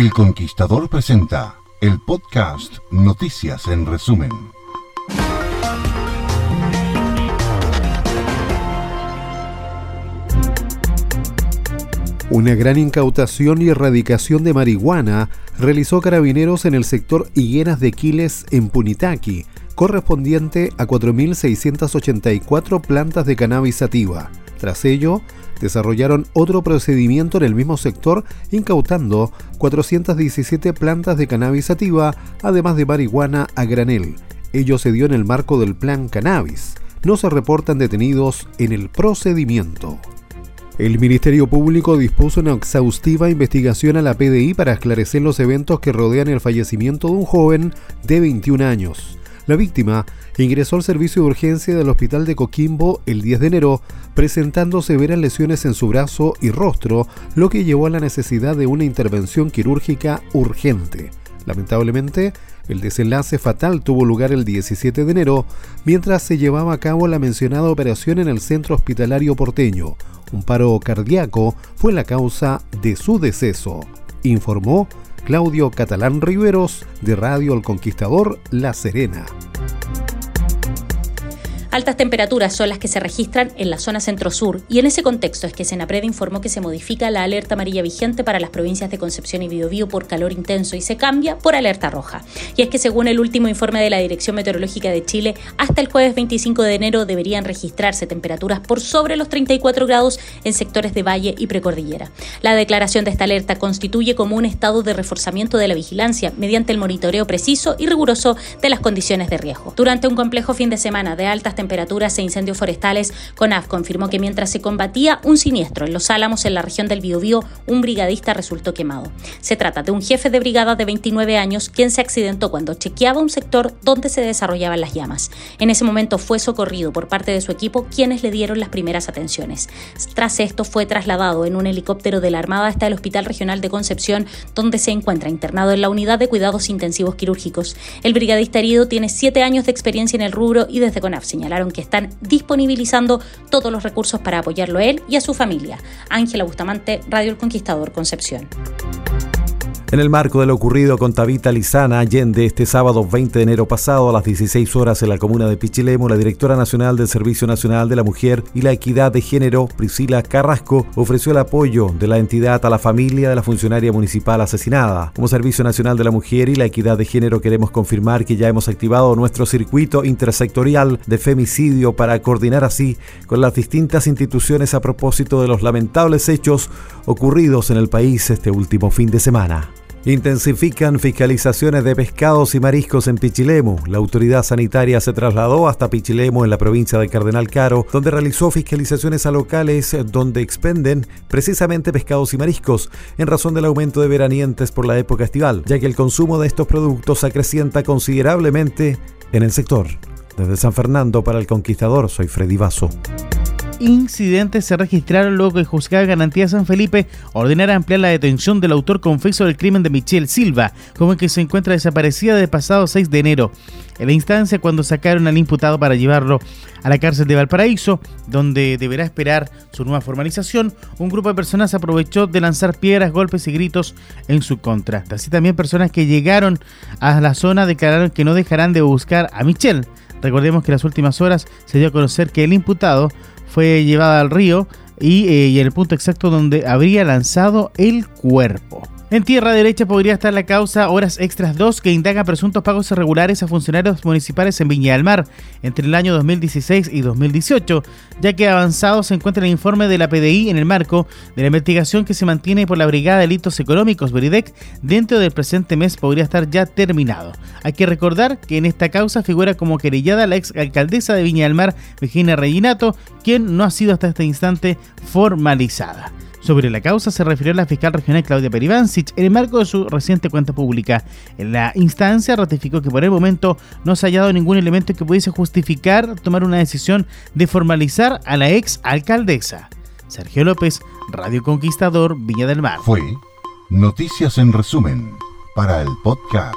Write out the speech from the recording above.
El Conquistador presenta el podcast Noticias en resumen. Una gran incautación y erradicación de marihuana realizó Carabineros en el sector Higueras de Quiles en Punitaqui, correspondiente a 4.684 plantas de cannabis sativa. Tras ello, desarrollaron otro procedimiento en el mismo sector incautando 417 plantas de cannabis sativa, además de marihuana a granel. Ello se dio en el marco del Plan Cannabis. No se reportan detenidos en el procedimiento. El Ministerio Público dispuso una exhaustiva investigación a la PDI para esclarecer los eventos que rodean el fallecimiento de un joven de 21 años. La víctima ingresó al servicio de urgencia del hospital de Coquimbo el 10 de enero, presentando severas lesiones en su brazo y rostro, lo que llevó a la necesidad de una intervención quirúrgica urgente. Lamentablemente, el desenlace fatal tuvo lugar el 17 de enero, mientras se llevaba a cabo la mencionada operación en el centro hospitalario porteño. Un paro cardíaco fue la causa de su deceso, informó Claudio Catalán Riveros de Radio El Conquistador La Serena. Altas temperaturas son las que se registran en la zona centro-sur y en ese contexto es que Senapred informó que se modifica la alerta amarilla vigente para las provincias de Concepción y Biobío por calor intenso y se cambia por alerta roja. Y es que según el último informe de la Dirección Meteorológica de Chile, hasta el jueves 25 de enero deberían registrarse temperaturas por sobre los 34 grados en sectores de valle y precordillera. La declaración de esta alerta constituye como un estado de reforzamiento de la vigilancia mediante el monitoreo preciso y riguroso de las condiciones de riesgo. Durante un complejo fin de semana de altas temperaturas e incendios forestales, CONAF confirmó que mientras se combatía un siniestro en Los Álamos, en la región del Biobío, un brigadista resultó quemado. Se trata de un jefe de brigada de 29 años quien se accidentó cuando chequeaba un sector donde se desarrollaban las llamas. En ese momento fue socorrido por parte de su equipo quienes le dieron las primeras atenciones. Tras esto fue trasladado en un helicóptero de la Armada hasta el Hospital Regional de Concepción, donde se encuentra internado en la unidad de cuidados intensivos quirúrgicos. El brigadista herido tiene siete años de experiencia en el rubro y desde CONAF que están disponibilizando todos los recursos para apoyarlo a él y a su familia. Ángela Bustamante, Radio El Conquistador, Concepción. En el marco de lo ocurrido con Tabita Lizana Allende este sábado 20 de enero pasado a las 16 horas en la comuna de Pichilemu, la directora nacional del Servicio Nacional de la Mujer y la Equidad de Género, Priscila Carrasco, ofreció el apoyo de la entidad a la familia de la funcionaria municipal asesinada. Como Servicio Nacional de la Mujer y la Equidad de Género queremos confirmar que ya hemos activado nuestro circuito intersectorial de femicidio para coordinar así con las distintas instituciones a propósito de los lamentables hechos ocurridos en el país este último fin de semana. Intensifican fiscalizaciones de pescados y mariscos en Pichilemu. La autoridad sanitaria se trasladó hasta Pichilemu en la provincia de Cardenal Caro, donde realizó fiscalizaciones a locales donde expenden precisamente pescados y mariscos, en razón del aumento de veranientes por la época estival, ya que el consumo de estos productos acrecienta considerablemente en el sector. Desde San Fernando para el Conquistador, soy Freddy Vaso incidentes se registraron luego que el juzgado de garantía San Felipe ordenara ampliar la detención del autor confeso del crimen de Michelle Silva, como el que se encuentra desaparecida desde pasado 6 de enero. En la instancia, cuando sacaron al imputado para llevarlo a la cárcel de Valparaíso, donde deberá esperar su nueva formalización, un grupo de personas aprovechó de lanzar piedras, golpes y gritos en su contra. Así también personas que llegaron a la zona declararon que no dejarán de buscar a Michelle. Recordemos que en las últimas horas se dio a conocer que el imputado fue llevada al río y, eh, y en el punto exacto donde habría lanzado el cuerpo. En tierra derecha podría estar la causa Horas Extras 2 que indaga presuntos pagos irregulares a funcionarios municipales en Viña del Mar entre el año 2016 y 2018, ya que avanzado se encuentra el informe de la PDI en el marco de la investigación que se mantiene por la Brigada de Delitos Económicos Veridec dentro del presente mes podría estar ya terminado. Hay que recordar que en esta causa figura como querellada la ex alcaldesa de Viña del Mar, Virginia Reginato, quien no ha sido hasta este instante formalizada. Sobre la causa se refirió la fiscal regional Claudia Perivancic en el marco de su reciente cuenta pública. En la instancia ratificó que por el momento no se ha hallado ningún elemento que pudiese justificar tomar una decisión de formalizar a la ex alcaldesa. Sergio López, Radio Conquistador, Viña del Mar. Fue Noticias en resumen para el podcast.